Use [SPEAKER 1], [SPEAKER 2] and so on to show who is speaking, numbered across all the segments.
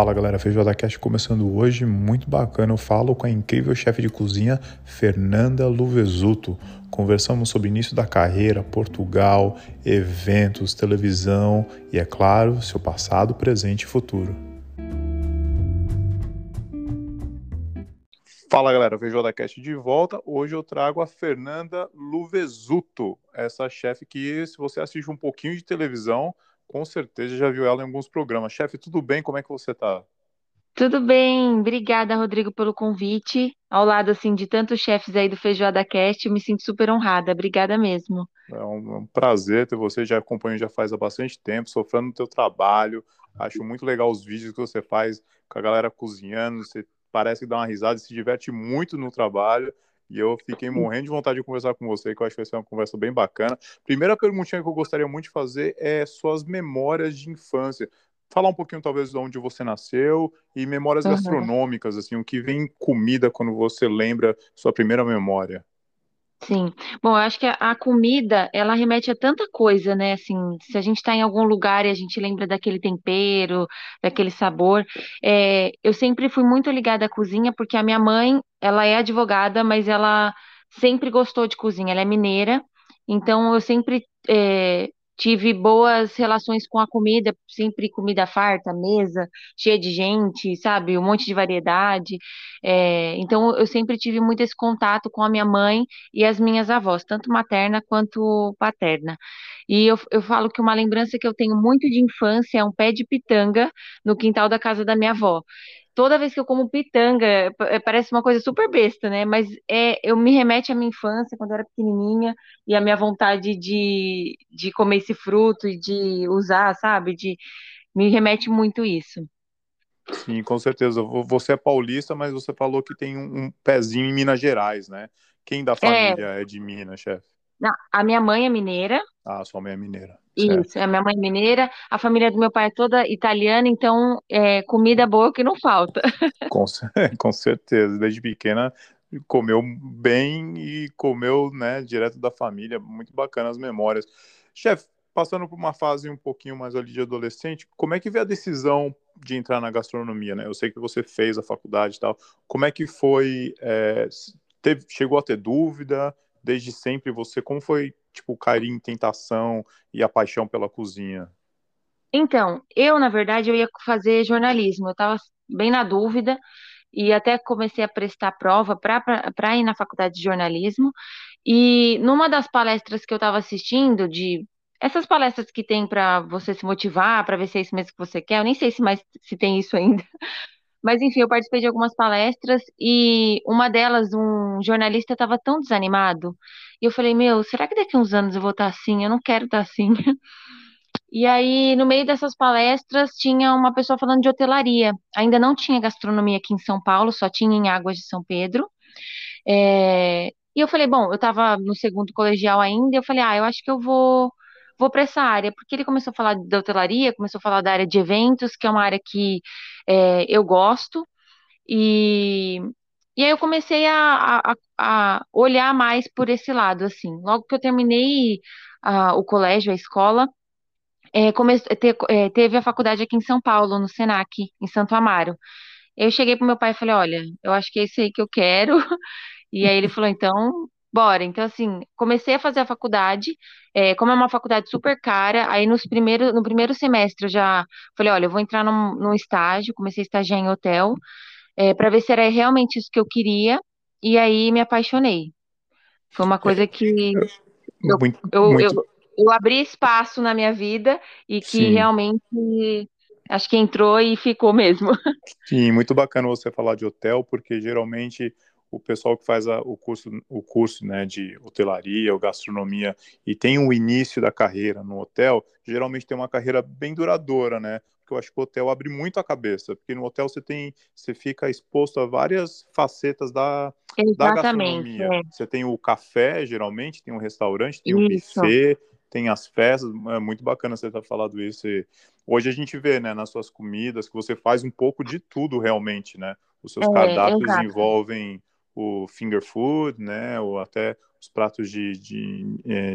[SPEAKER 1] Fala galera, Feijoada Cast começando hoje, muito bacana. Eu falo com a incrível chefe de cozinha Fernanda Luvesuto. Conversamos sobre início da carreira, Portugal, eventos, televisão e, é claro, seu passado, presente e futuro. Fala galera, Feijoada Cast de volta. Hoje eu trago a Fernanda Luvesuto, essa chefe que, se você assiste um pouquinho de televisão, com certeza já viu ela em alguns programas. Chefe, tudo bem? Como é que você tá?
[SPEAKER 2] Tudo bem, obrigada, Rodrigo, pelo convite. Ao lado assim de tantos chefes aí do Feijoada Cast, eu me sinto super honrada. Obrigada mesmo.
[SPEAKER 1] É um, é um prazer ter você, já acompanho já faz há bastante tempo, sofrendo no teu trabalho. Acho muito legal os vídeos que você faz com a galera cozinhando, você parece que dá uma risada e se diverte muito no trabalho. E eu fiquei morrendo de vontade de conversar com você, que eu acho que vai ser uma conversa bem bacana. Primeira perguntinha que eu gostaria muito de fazer é suas memórias de infância. Falar um pouquinho, talvez, de onde você nasceu e memórias
[SPEAKER 2] Uhum.
[SPEAKER 1] gastronômicas, assim, o que vem comida quando você lembra sua primeira memória.
[SPEAKER 2] Sim. Bom, eu acho que a, a comida, ela remete a tanta coisa, né? Assim, se a gente está em algum lugar e a gente lembra daquele tempero, daquele sabor. É, eu sempre fui muito ligada à cozinha, porque a minha mãe, ela é advogada, mas ela sempre gostou de cozinha. Ela é mineira, então eu sempre é, tive boas relações com a comida, sempre comida farta, mesa cheia de gente, sabe? Um monte de variedade. É, então eu sempre tive muito esse contato com a minha mãe e as minhas avós, tanto materna quanto paterna. E eu, eu falo que uma lembrança que eu tenho muito de infância é um pé de pitanga no quintal da casa da minha avó. Toda vez que eu como pitanga, eh, parece uma coisa super besta, né? Mas é, eu me remete à minha infância, quando eu era pequenininha, e à minha vontade de, de comer esse fruto e de usar, sabe? De, me remete muito isso.
[SPEAKER 1] Sim, com certeza. Vo- Você é paulista, mas você falou que tem um, um pezinho em Minas Gerais, né? Quem da
[SPEAKER 2] É,
[SPEAKER 1] família é de Minas, chefe?
[SPEAKER 2] a minha mãe é mineira,
[SPEAKER 1] Ah, sua mãe é mineira.
[SPEAKER 2] Isso, a minha mãe é mineira, a família do meu pai é toda italiana, então é comida boa que não falta.
[SPEAKER 1] Com, com certeza, desde pequena comeu bem e comeu, né, direto da família, muito bacana as memórias. Chefe, passando por uma fase um pouquinho mais ali de adolescente, como é que veio a decisão de entrar na gastronomia, né? Eu sei que você fez a faculdade e tal, como é que foi, é, teve- chegou a ter dúvida, desde sempre você, como foi, tipo, carinho, tentação e a paixão pela cozinha?
[SPEAKER 2] Então, eu, na verdade, eu ia fazer jornalismo, eu estava bem na dúvida e até comecei a prestar prova para ir na faculdade de jornalismo. E numa das palestras que eu estava assistindo, de essas palestras que tem para você se motivar, para ver se é isso mesmo que você quer, eu nem sei se mais se tem isso ainda. Mas enfim, eu participei de algumas palestras e uma delas, um jornalista estava tão desanimado. E eu falei, meu, será que daqui a uns anos eu vou estar assim? Eu não quero estar assim. E aí, no meio dessas palestras, tinha uma pessoa falando de hotelaria. Ainda não tinha gastronomia aqui em São Paulo, só tinha em Águas de São Pedro. É, E eu falei, bom, eu estava no segundo colegial ainda, eu falei, ah, eu acho que eu vou, vou para essa área, porque ele começou a falar da hotelaria, começou a falar da área de eventos, que é uma área que é, eu gosto. E, e aí eu comecei a, a, a olhar mais por esse lado, assim. Logo que eu terminei ah, o colégio, a escola, é, come- te- é, teve a faculdade aqui em São Paulo, no Senac, em Santo Amaro. Eu cheguei pro meu pai e falei, olha, eu acho que é isso aí que eu quero. E aí ele falou, então, bora. Então, assim, comecei a fazer a faculdade, é, como é uma faculdade super cara, aí nos primeiros, no primeiro semestre eu já falei, olha, eu vou entrar num, num estágio, comecei a estagiar em hotel, é, para ver se era realmente isso que eu queria, e aí me apaixonei. Foi uma coisa que eu,
[SPEAKER 1] Muito,
[SPEAKER 2] eu, eu,
[SPEAKER 1] muito,
[SPEAKER 2] eu abri espaço na minha vida e que
[SPEAKER 1] sim.
[SPEAKER 2] realmente acho que entrou e ficou mesmo.
[SPEAKER 1] Sim, muito bacana você falar de hotel, porque geralmente o pessoal que faz a- o curso, o curso, né, de hotelaria ou gastronomia e tem o início da carreira no hotel, geralmente tem uma carreira bem duradoura, né? Porque eu acho que o hotel abre muito a cabeça, porque no hotel você tem, você fica exposto a várias facetas da, da gastronomia.
[SPEAKER 2] é.
[SPEAKER 1] Você tem o café, geralmente, tem um restaurante, tem o
[SPEAKER 2] Isso.
[SPEAKER 1] buffet, tem as festas, é muito bacana você ter falado isso. E hoje a gente vê, né, nas suas comidas, que você faz um pouco de tudo realmente, né? Os seus
[SPEAKER 2] É, exato.
[SPEAKER 1] envolvem o finger food, né, ou até os pratos de, de é,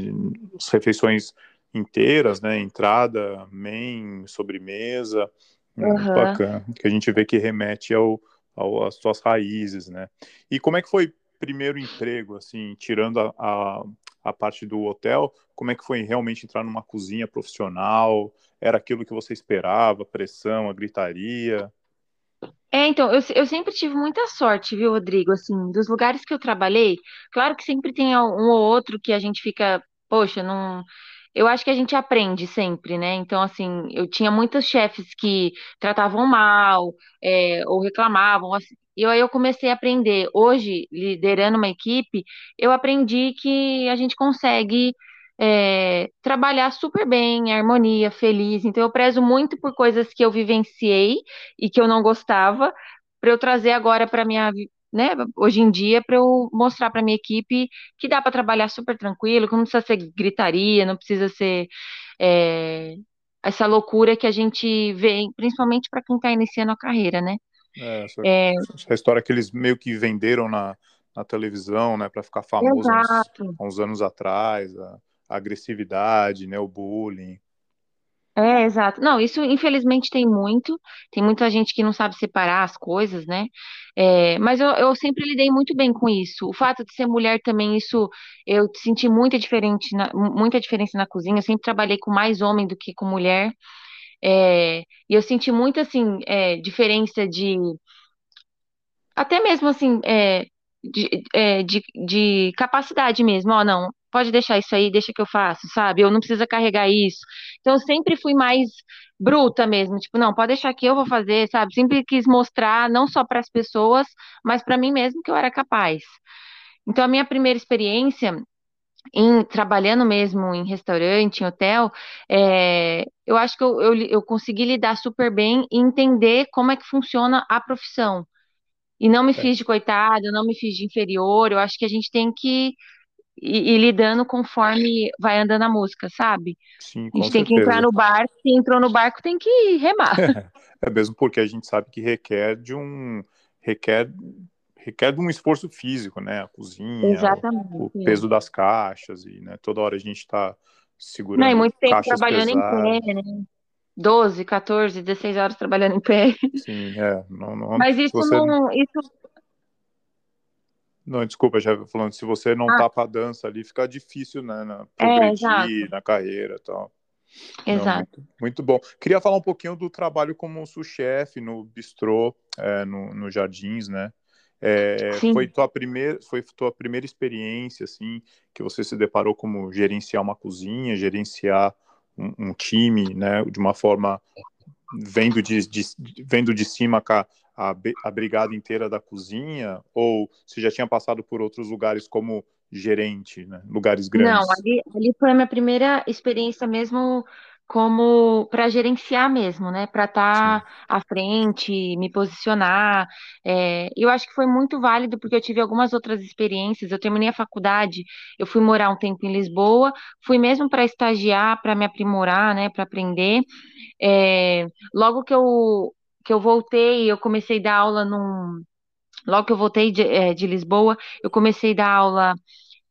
[SPEAKER 1] as refeições inteiras, né, entrada, main, sobremesa. Muito
[SPEAKER 2] Aham.
[SPEAKER 1] bacana. Que a gente vê que remete ao, ao, às suas raízes, né? E como é que foi primeiro emprego, assim, tirando a, a, a parte do hotel, como é que foi realmente entrar numa cozinha profissional? Era aquilo que você esperava, pressão, a gritaria?
[SPEAKER 2] É, então, eu, eu sempre tive muita sorte, viu, Rodrigo? Assim, dos lugares que eu trabalhei, claro que sempre tem um ou outro que a gente fica, poxa, não. Eu acho que a gente aprende sempre, né? Então, assim, eu tinha muitos chefes que tratavam mal, é, ou reclamavam, assim, e aí eu comecei a aprender. Hoje, liderando uma equipe, eu aprendi que a gente consegue, é, trabalhar super bem, em harmonia, feliz. Então, eu prezo muito por coisas que eu vivenciei e que eu não gostava, para eu trazer agora para minha, né, hoje em dia, para eu mostrar para minha equipe que dá para trabalhar super tranquilo, que não precisa ser gritaria, não precisa ser é, essa loucura que a gente vê, principalmente para quem está iniciando a carreira, né?
[SPEAKER 1] É, essa,
[SPEAKER 2] É,
[SPEAKER 1] essa história que eles meio que venderam na, na televisão, né, para ficar famoso há uns, uns anos atrás, a agressividade, né, o bullying.
[SPEAKER 2] É, exato. Não, isso infelizmente tem muito. Tem muita gente que não sabe separar as coisas, né? É, mas eu, eu sempre lidei muito bem com isso. O fato de ser mulher também, isso eu senti muita diferente na- muita diferença na cozinha. Eu sempre trabalhei com mais homem do que com mulher. É, e eu senti muito assim, é, diferença de até mesmo assim, é, de, é, de, de capacidade mesmo, ó, não, pode deixar isso aí, deixa que eu faço, sabe? Eu não precisa carregar isso. Então, eu sempre fui mais bruta mesmo, tipo, não, pode deixar que eu vou fazer, sabe? Sempre quis mostrar, não só para as pessoas, mas para mim mesmo que eu era capaz. Então, a minha primeira experiência em trabalhando mesmo em restaurante, em hotel, é, eu acho que eu, eu, eu consegui lidar super bem e entender como é que funciona a profissão. E não me
[SPEAKER 1] É,
[SPEAKER 2] fiz de coitada, não me fiz de inferior. Eu acho que a gente tem que ir, ir lidando conforme vai andando a música, sabe?
[SPEAKER 1] sim,
[SPEAKER 2] A gente tem que entrar no barco, quem entrou no barco tem que remar.
[SPEAKER 1] É mesmo porque a gente sabe que requer de um requer requer de um esforço físico, né? A cozinha, o, o peso das caixas e, né, toda hora a gente está
[SPEAKER 2] Não, e
[SPEAKER 1] segurando
[SPEAKER 2] muito tempo trabalhando em pé,
[SPEAKER 1] pesadas.
[SPEAKER 2] né? 12, 14, 16 horas trabalhando em pé.
[SPEAKER 1] Sim, é, não, não,
[SPEAKER 2] Mas
[SPEAKER 1] se
[SPEAKER 2] isso
[SPEAKER 1] você
[SPEAKER 2] não, isso,
[SPEAKER 1] não, desculpa, já falando, se você não
[SPEAKER 2] ah,
[SPEAKER 1] tá pra dança ali, fica difícil, né, na-
[SPEAKER 2] é,
[SPEAKER 1] progredir na carreira, e tal. Não,
[SPEAKER 2] exato.
[SPEAKER 1] muito, muito bom. Queria falar um pouquinho do trabalho como sous-chefe no bistrô, é, no, no Jardins, né? É, foi tua primeira, foi tua primeira experiência, assim, que você se deparou como gerenciar uma cozinha, gerenciar um, um time, né, de uma forma vendo de, de, vendo de cima a, a, a brigada inteira da cozinha, ou você já tinha passado por outros lugares como gerente, né, lugares
[SPEAKER 2] Não,
[SPEAKER 1] grandes?
[SPEAKER 2] ali, ali foi a minha primeira experiência mesmo como para gerenciar mesmo, né? Para estar
[SPEAKER 1] Sim.
[SPEAKER 2] à frente, me posicionar. É, eu acho que foi muito válido porque eu tive algumas outras experiências. Eu terminei a faculdade, eu fui morar um tempo em Lisboa, fui mesmo para estagiar, para me aprimorar, né? Para aprender. É, logo que eu que eu voltei, eu comecei a dar aula num. Logo que eu voltei de, é, de Lisboa, eu comecei a dar aula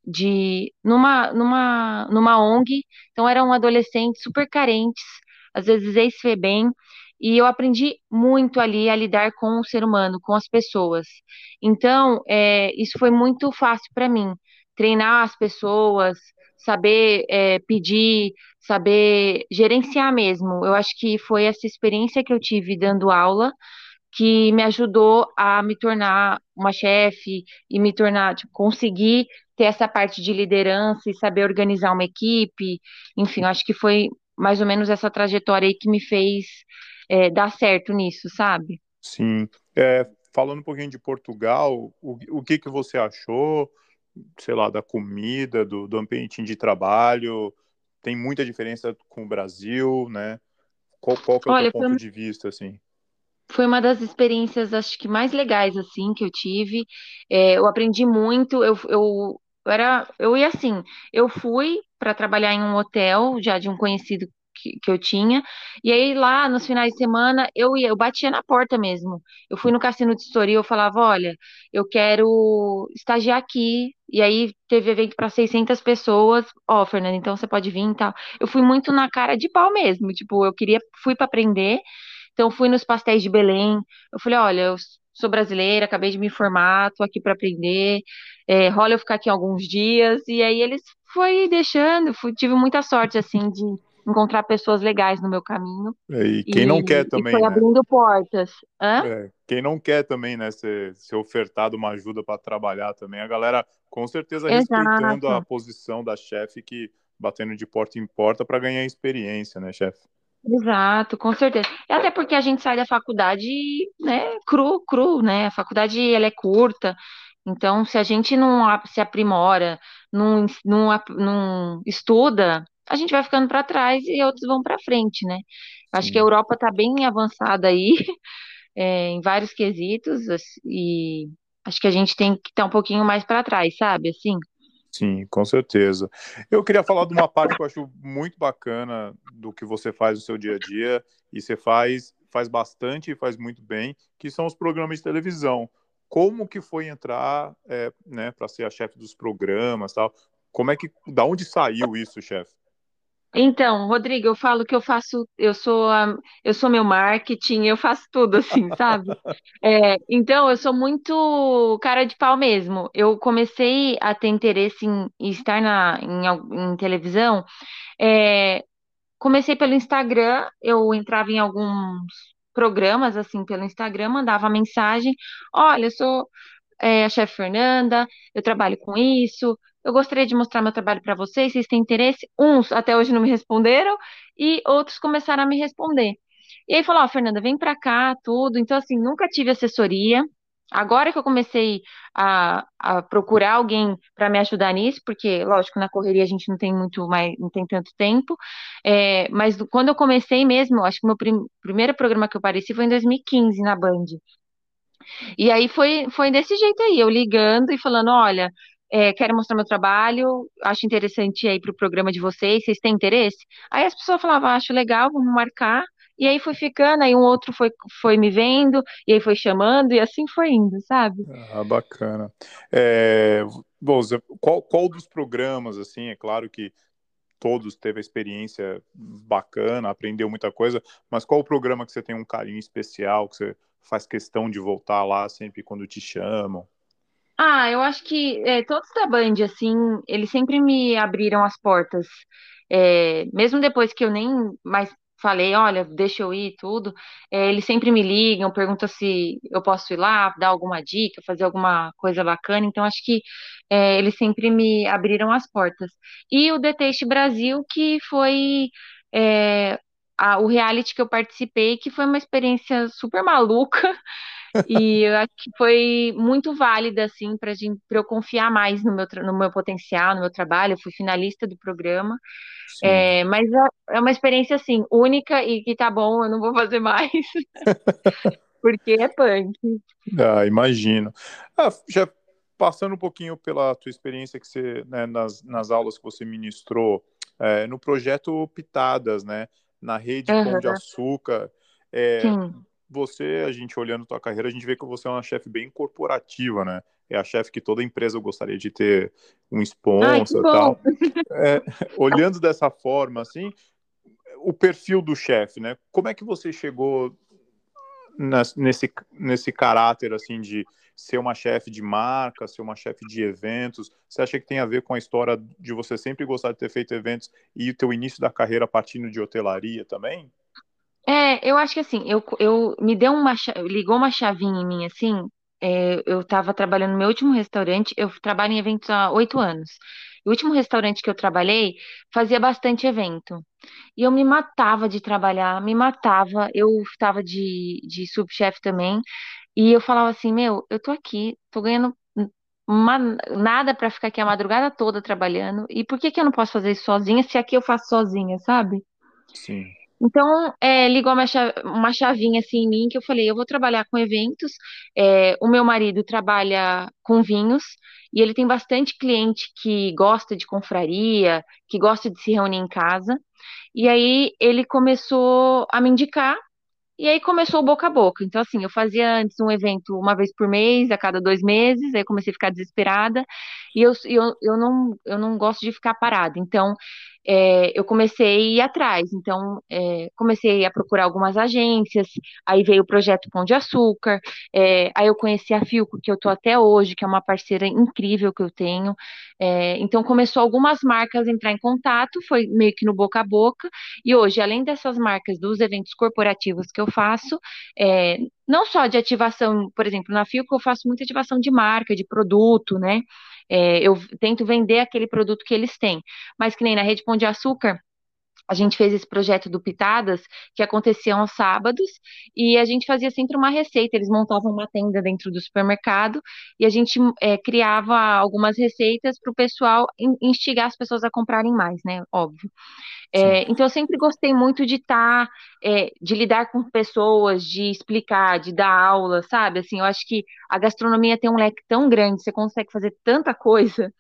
[SPEAKER 2] de numa numa numa ONG, então eram adolescentes super carentes, às vezes ex-FEBEM, e eu aprendi muito ali a lidar com o ser humano, com as pessoas. Então, é, isso foi muito fácil para mim, treinar as pessoas, saber é, pedir, saber gerenciar mesmo. Eu acho que foi essa experiência que eu tive dando aula que me ajudou a me tornar uma chefe e me tornar, tipo, conseguir ter essa parte de liderança e saber organizar uma equipe. Enfim, eu acho que foi mais ou menos essa trajetória aí que me fez é, dar certo nisso, sabe?
[SPEAKER 1] Sim. É, falando um pouquinho de Portugal, o, o que que você achou, sei lá, da comida, do, do ambiente de trabalho? Tem muita diferença com o Brasil, né? Qual, qual que é o teu
[SPEAKER 2] Olha, foi,
[SPEAKER 1] ponto de vista, assim?
[SPEAKER 2] foi uma das experiências, acho que mais legais, assim, que eu tive. É, eu aprendi muito, eu, eu, eu era, eu ia assim, eu fui para trabalhar em um hotel, já de um conhecido que, que eu tinha, e aí lá, nos finais de semana, eu ia, eu batia na porta mesmo. Eu fui no Cassino de Estoril, eu falava, olha, eu quero estagiar aqui, e aí teve evento para 600 pessoas, ó, Fernanda, então você pode vir e tal. Eu fui muito na cara de pau mesmo, tipo, eu queria, fui para aprender, Então, fui nos pastéis de Belém. Eu falei: olha, eu sou brasileira, acabei de me formar, tô aqui para aprender. É, rola eu ficar aqui alguns dias. E aí eles foi deixando, fui, tive muita sorte, assim, de encontrar pessoas legais no meu caminho.
[SPEAKER 1] É, e quem e, não quer também,
[SPEAKER 2] foi
[SPEAKER 1] né?
[SPEAKER 2] abrindo portas.
[SPEAKER 1] É, quem não quer também, né, ser, ser ofertado uma ajuda para trabalhar também, a galera com certeza Exato. respeitando a posição da chefe que batendo de porta em porta para ganhar experiência, né, chefe?
[SPEAKER 2] Exato, com certeza. E até porque a gente sai da faculdade, né, cru, cru, né? A faculdade ela é curta, então se a gente não se aprimora, não, não, não estuda, a gente vai ficando para trás e outros vão para frente, né? Acho que a Europa está bem avançada aí, é, em vários quesitos, e acho que a gente tem que estar um pouquinho mais para trás, sabe? Assim.
[SPEAKER 1] Sim, com certeza. Eu queria falar de uma parte que eu acho muito bacana do que você faz no seu dia a dia, e você faz, faz bastante e faz muito bem, que são os programas de televisão. Como que foi entrar, é, né, para ser a chefe dos programas, tal? Como é que, da onde saiu isso, chefe?
[SPEAKER 2] Então, Rodrigo, eu falo que eu faço, eu sou, a, eu sou meu marketing, eu faço tudo assim, sabe? É, então, eu sou muito cara de pau mesmo. Eu comecei a ter interesse em, estar na, em, em televisão. É, comecei pelo Instagram, eu entrava em alguns programas assim pelo Instagram, mandava mensagem: olha, eu sou é, a chefe Fernanda, eu trabalho com isso, eu gostaria de mostrar meu trabalho para vocês, vocês têm interesse? Uns até hoje não me responderam e outros começaram a me responder. E aí falou, ó, oh, Fernanda, vem para cá, tudo. Então, assim, nunca tive assessoria. Agora que eu comecei a, a procurar alguém para me ajudar nisso, porque, lógico, na correria a gente não tem muito mais, não tem tanto tempo. É, mas quando eu comecei mesmo, acho que o meu prim, primeiro programa que eu apareci foi em 2015 na Band. E aí foi, foi desse jeito aí, eu ligando e falando, olha, é, quero mostrar meu trabalho, acho interessante aí para o programa de vocês, vocês têm interesse? Aí as pessoas falavam, acho legal, vamos marcar. E aí foi ficando, aí um outro foi, foi me vendo, e aí foi chamando, e assim foi indo, sabe?
[SPEAKER 1] Ah, bacana. É, bom, qual, qual dos programas, assim, é claro que todos teve a experiência bacana, aprendeu muita coisa, mas qual o programa que você tem um carinho especial, que você faz questão de voltar lá sempre quando te chamam?
[SPEAKER 2] Ah, eu acho que é, todos da Band, assim, eles sempre me abriram as portas. É, mesmo depois que eu nem mais falei, olha, deixa eu ir tudo, é, eles sempre me ligam, perguntam se eu posso ir lá, dar alguma dica, fazer alguma coisa bacana. Então, acho que eles sempre me abriram as portas. E o The Taste Brasil, que foi a, o reality que eu participei, que foi uma experiência super maluca. E eu acho que foi muito válida, assim, para eu confiar mais no meu, no meu potencial, no meu trabalho. Eu fui finalista do programa. É, mas é, é uma experiência, assim, única e que tá bom, eu não vou fazer mais. porque é punk.
[SPEAKER 1] Ah, imagino. Ah, já passando um pouquinho pela tua experiência que você, né, nas, nas aulas que você ministrou, é, no projeto Pitadas, né, na rede uhum. Pão de Açúcar, é, você, a gente olhando tua carreira, a gente vê que você é uma chefe bem corporativa, né? É a chefe que toda empresa gostaria de ter um sponsor e tal. É, olhando dessa forma, assim, o perfil do chefe, né? Como é que você chegou nesse, nesse caráter, assim, de ser uma chefe de marca, ser uma chefe de eventos? Você acha que tem a ver com a história de você sempre gostar de ter feito eventos e o teu início da carreira partindo de hotelaria também?
[SPEAKER 2] É, eu acho que assim, eu, eu me deu uma, ligou uma chavinha em mim, assim, é, eu estava trabalhando no meu último restaurante, eu trabalho em eventos há oito anos. O último restaurante que eu trabalhei fazia bastante evento. E eu me matava de trabalhar, me matava. Eu estava de, de subchefe também. E eu falava assim: Meu, eu tô aqui, tô ganhando uma, nada para ficar aqui a madrugada toda trabalhando. E por que que eu não posso fazer isso sozinha se aqui eu faço sozinha, sabe?
[SPEAKER 1] Sim.
[SPEAKER 2] Então, é, ligou uma, uma chavinha assim em mim que eu falei, eu vou trabalhar com eventos. É, o meu marido trabalha com vinhos e ele tem bastante cliente que gosta de confraria, que gosta de se reunir em casa. E aí ele começou a me indicar e aí começou o boca a boca. Então, assim, eu fazia antes um evento uma vez por mês, a cada dois meses, aí comecei a ficar desesperada, e eu, eu, eu, não, eu não gosto de ficar parada. Então, é, eu comecei a ir atrás. Então, é, comecei a procurar algumas agências, aí veio o projeto Pão de Açúcar, é, aí eu conheci a Filco, que eu tô até hoje, que é uma parceira incrível que eu tenho. É, então, começou algumas marcas a entrar em contato, foi meio que no boca a boca, e hoje, além dessas marcas dos eventos corporativos que eu faço, é, não só de ativação, por exemplo, na Filco eu faço muita ativação de marca, de produto, né? É, eu tento vender aquele produto que eles têm. Mas que nem na Rede Pão de Açúcar, a gente fez esse projeto do Pitadas, que acontecia aos sábados, e a gente fazia sempre uma receita. Eles montavam uma tenda dentro do supermercado e a gente é, criava algumas receitas para o pessoal instigar as pessoas a comprarem mais, né? Óbvio. É, então eu sempre gostei muito de estar, tá, é, de lidar com pessoas, de explicar, de dar aula, sabe? Assim, eu acho que a gastronomia tem um leque tão grande, você consegue fazer tanta coisa.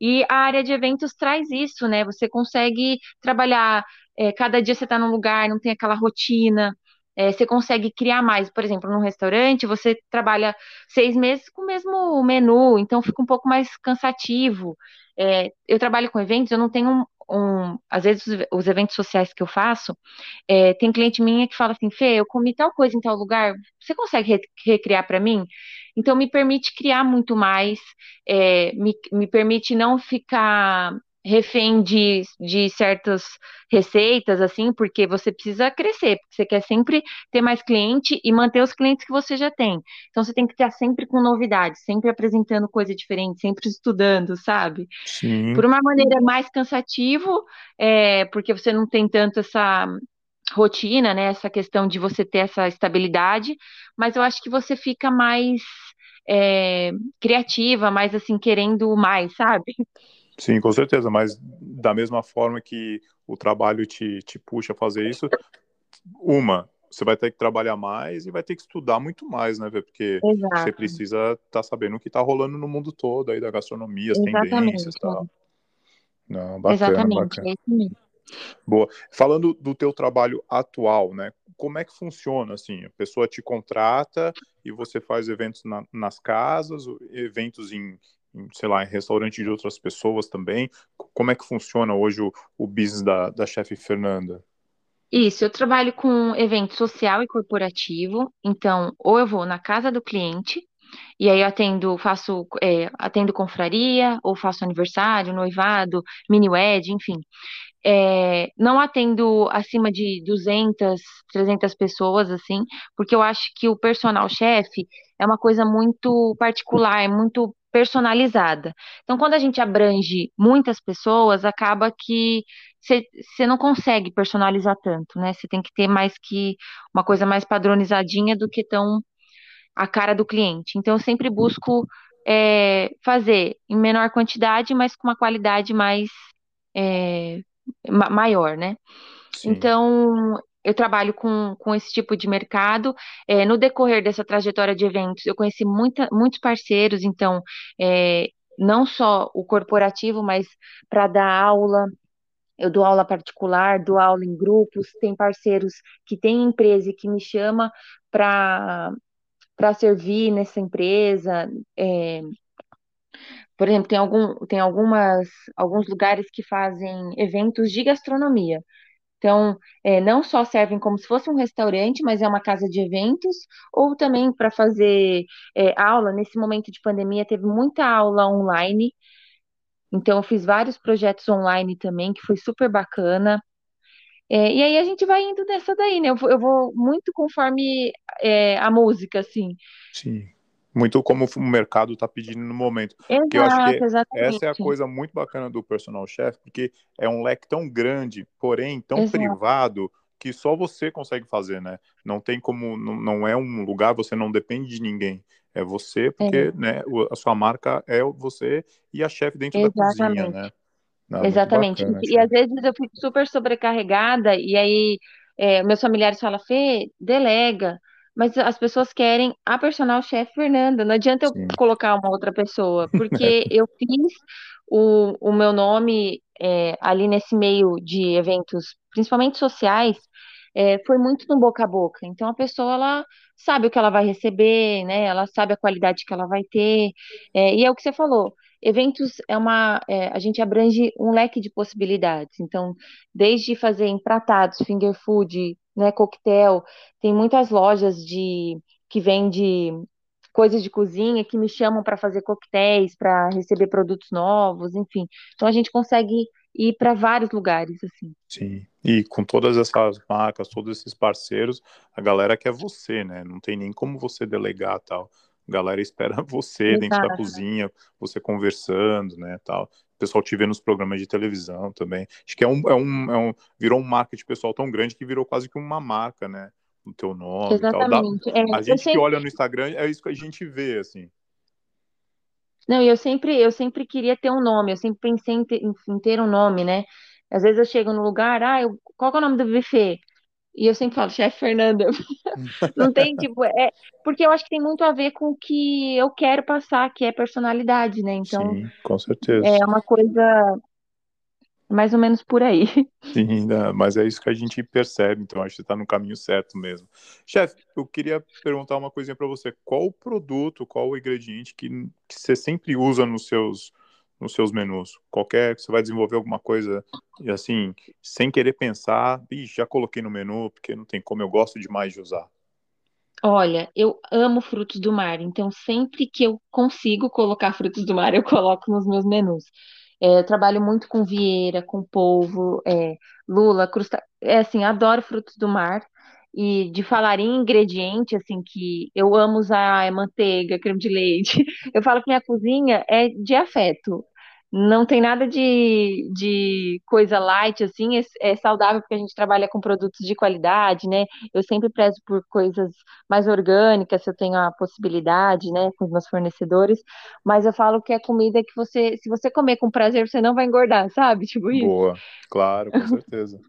[SPEAKER 2] E a área de eventos traz isso, né? Você consegue trabalhar, é, cada dia você está num lugar, não tem aquela rotina. É, você consegue criar mais, por exemplo, num restaurante, você trabalha seis meses com o mesmo menu, então fica um pouco mais cansativo. É, eu trabalho com eventos, eu não tenho um, às vezes os, os, eventos sociais que eu faço, é, tem cliente minha que fala assim, Fê, eu comi tal coisa em tal lugar, você consegue re recriar para mim? Então me permite criar muito mais, é, me, me permite não ficar refém de, de certas receitas, assim, porque você precisa crescer, porque você quer sempre ter mais cliente e manter os clientes que você já tem. Então você tem que estar sempre com novidades, sempre apresentando coisa diferente, sempre estudando, sabe?
[SPEAKER 1] Sim.
[SPEAKER 2] Por uma maneira mais cansativo, é, porque você não tem tanto essa rotina, né? Essa questão de você ter essa estabilidade, mas eu acho que você fica mais é, criativa, mais assim, querendo mais, sabe?
[SPEAKER 1] Sim, com certeza, mas da mesma forma que o trabalho te, te puxa a fazer isso, uma, você vai ter que trabalhar mais e vai ter que estudar muito mais, né, Porque Exato. você precisa estar tá sabendo o que está rolando no mundo todo aí da gastronomia, as Exatamente. tendências e tal. Não, bacana, Exatamente, bacana. é. Boa. Falando do teu trabalho atual, né? Como é que funciona assim? A pessoa te contrata e você faz eventos na, nas casas, eventos em, sei lá, em restaurante de outras pessoas também. Como é que funciona hoje o, o business da, da chefe Fernanda?
[SPEAKER 2] Isso, eu trabalho com evento social e corporativo, então, ou eu vou na casa do cliente, e aí eu atendo, faço, é, atendo confraria, ou faço aniversário, noivado, mini-wed, enfim. É, não atendo acima de 200, 300 pessoas, assim, porque eu acho que o personal chefe é uma coisa muito particular, é muito personalizada. Então, quando a gente abrange muitas pessoas, acaba que você não consegue personalizar tanto, né? Você tem que ter mais que uma coisa mais padronizadinha do que tão a cara do cliente. Então, eu sempre busco é, fazer em menor quantidade, mas com uma qualidade mais é, maior, né? Sim. Então, eu trabalho com, com esse tipo de mercado. É, no decorrer dessa trajetória de eventos, eu conheci muita, muitos parceiros, então, é, não só o corporativo, mas para dar aula. Eu dou aula particular, dou aula em grupos, tem parceiros que têm empresa e que me chama para para servir nessa empresa. É, por exemplo, tem, algum, tem algumas, alguns lugares que fazem eventos de gastronomia. Então, é, não só servem como se fosse um restaurante, mas é uma casa de eventos, ou também para fazer é, aula. Nesse momento de pandemia, teve muita aula online. Então, eu fiz vários projetos online também, que foi super bacana. É, e aí a gente vai indo nessa daí, né? Eu vou, eu vou muito conforme é, a música, assim.
[SPEAKER 1] Sim muito como o mercado está pedindo no momento.
[SPEAKER 2] Exato, eu acho
[SPEAKER 1] que
[SPEAKER 2] exatamente.
[SPEAKER 1] essa é a coisa muito bacana do personal chef, porque é um leque tão grande, porém tão Exato. privado, que só você consegue fazer, né? Não tem como, não, não é um lugar, você não depende de ninguém. É você, porque é. né, a sua marca é você e a chefe dentro exatamente. da cozinha, né?
[SPEAKER 2] Não, exatamente. Bacana, e, e às vezes eu fico super sobrecarregada, e aí é, meus familiares falam, Fê, delega mas as pessoas querem a personal chef Fernanda. Não adianta eu Sim. colocar uma outra pessoa, porque eu fiz o, o meu nome é, ali nesse meio de eventos, principalmente sociais, é, foi muito no boca a boca. Então a pessoa ela sabe o que ela vai receber, né? Ela sabe a qualidade que ela vai ter. É, e é o que você falou. Eventos é uma, é, a gente abrange um leque de possibilidades. Então, desde fazer empratados, finger food, né, coquetel, tem muitas lojas de que vende coisas de cozinha que me chamam para fazer coquetéis, para receber produtos novos, enfim. Então a gente consegue ir para vários lugares assim.
[SPEAKER 1] Sim. E com todas essas marcas, todos esses parceiros, a galera quer você, né? Não tem nem como você delegar tal. A galera espera você Exato. dentro da cozinha, você conversando, né, tal. O pessoal te vê nos programas de televisão também. Acho que é um, é um, é um virou um marketing pessoal tão grande que virou quase que uma marca, né? O teu nome
[SPEAKER 2] Exatamente.
[SPEAKER 1] e tal. Dá, é, a gente sempre... que olha no Instagram é isso que a gente vê, assim.
[SPEAKER 2] Não, eu sempre, eu sempre queria ter um nome, eu sempre pensei em ter, em ter um nome, né? Às vezes eu chego no lugar, ah, eu, qual é o nome do buffet? E eu sempre falo, chefe Fernanda. Não tem, tipo, é. Porque eu acho que tem muito a ver com o que eu quero passar, que é personalidade, né? Então.
[SPEAKER 1] Sim, com certeza.
[SPEAKER 2] É uma coisa mais ou menos por aí.
[SPEAKER 1] Sim, né? mas é isso que a gente percebe, então acho que está no caminho certo mesmo. Chefe, eu queria perguntar uma coisinha para você. Qual o produto, qual o ingrediente que, que você sempre usa nos seus nos seus menus? Qualquer que você vai desenvolver alguma coisa e assim, sem querer pensar, já coloquei no menu porque não tem como, eu gosto demais de usar.
[SPEAKER 2] Olha, eu amo frutos do mar, então sempre que eu consigo colocar frutos do mar, eu coloco nos meus menus. É, eu trabalho muito com vieira, com polvo, é, lula, crusta... É assim, adoro frutos do mar. E de falar em ingrediente, assim, que eu amo usar é manteiga, creme de leite. Eu falo que minha cozinha é de afeto. Não tem nada de, de coisa light, assim, é, é, saudável porque a gente trabalha com produtos de qualidade, né? Eu sempre prezo por coisas mais orgânicas, se eu tenho a possibilidade, né, com os meus fornecedores, mas eu falo que é comida que você, se você comer com prazer, você não vai engordar, sabe? Tipo isso.
[SPEAKER 1] Boa, claro, com certeza.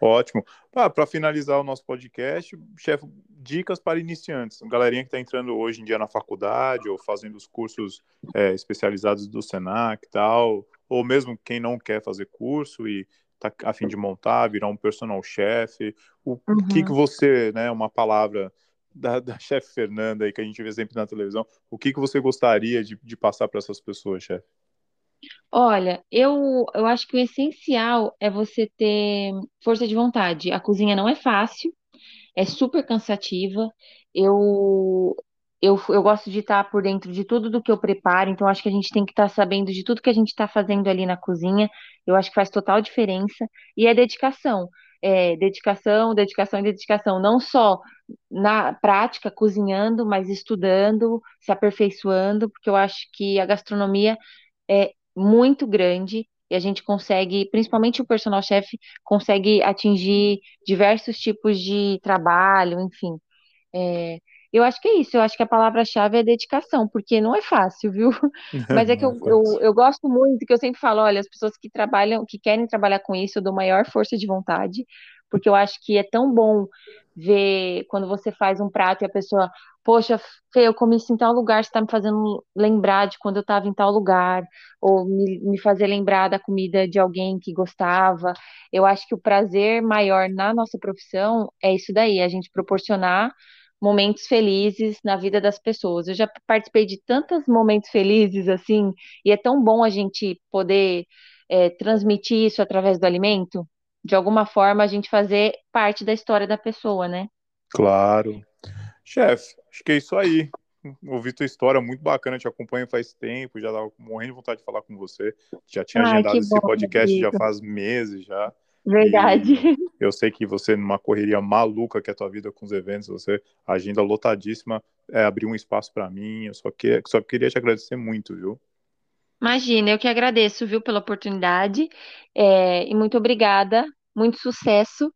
[SPEAKER 1] Ótimo. Ah, para finalizar o nosso podcast, chefe, dicas para iniciantes, galerinha que está entrando hoje em dia na faculdade ou fazendo os cursos é, especializados do Senac e tal, ou mesmo quem não quer fazer curso e está a fim de montar, virar um personal chef, o uhum. que que você, né, uma palavra da, da chefe Fernanda aí que a gente vê sempre na televisão, o que que você gostaria de, de passar para essas pessoas, chefe?
[SPEAKER 2] Olha, eu, eu acho que o essencial é você ter força de vontade. A cozinha não é fácil, é super cansativa. Eu, eu, eu gosto de estar por dentro de tudo do que eu preparo, então acho que a gente tem que estar sabendo de tudo que a gente está fazendo ali na cozinha. Eu acho que faz total diferença. E é dedicação. É, dedicação, dedicação e dedicação, não só na prática, cozinhando, mas estudando, se aperfeiçoando, porque eu acho que a gastronomia é muito grande e a gente consegue, principalmente o personal chef, consegue atingir diversos tipos de trabalho, enfim. É, eu acho que é isso, eu acho que a palavra-chave é dedicação, porque não é fácil, viu? Mas é que eu, é eu, eu, gosto muito, que eu sempre falo, olha, as pessoas que trabalham, que querem trabalhar com isso, eu dou maior força de vontade, porque eu acho que é tão bom ver quando você faz um prato e a pessoa, poxa, Fê, eu comi isso em tal lugar, você está me fazendo lembrar de quando eu estava em tal lugar, ou me, me fazer lembrar da comida de alguém que gostava. Eu acho que o prazer maior na nossa profissão é isso daí, a gente proporcionar momentos felizes na vida das pessoas. Eu já participei de tantos momentos felizes assim, e é tão bom a gente poder é, transmitir isso através do alimento de alguma forma a gente fazer parte da história da pessoa, né?
[SPEAKER 1] Claro. Chefe, acho que é isso aí. Ouvi tua história, muito bacana, te acompanho faz tempo, já tava morrendo de vontade de falar com você. Já tinha Ai, agendado esse podcast amigo. já faz meses já.
[SPEAKER 2] Verdade.
[SPEAKER 1] E eu sei que você, numa correria maluca que é a tua vida com os eventos, você agenda lotadíssima, é, abriu um espaço para mim. Eu só, que, só queria te agradecer muito, viu?
[SPEAKER 2] Imagina, eu que agradeço, viu, pela oportunidade. É, e muito obrigada, muito sucesso.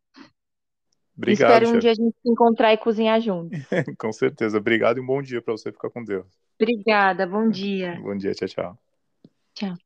[SPEAKER 1] Obrigado.
[SPEAKER 2] Espero um dia a gente se encontrar e cozinhar juntos.
[SPEAKER 1] com certeza. Obrigado e um bom dia para você ficar com Deus.
[SPEAKER 2] Obrigada, bom dia.
[SPEAKER 1] Bom dia, tchau, tchau.
[SPEAKER 2] Tchau.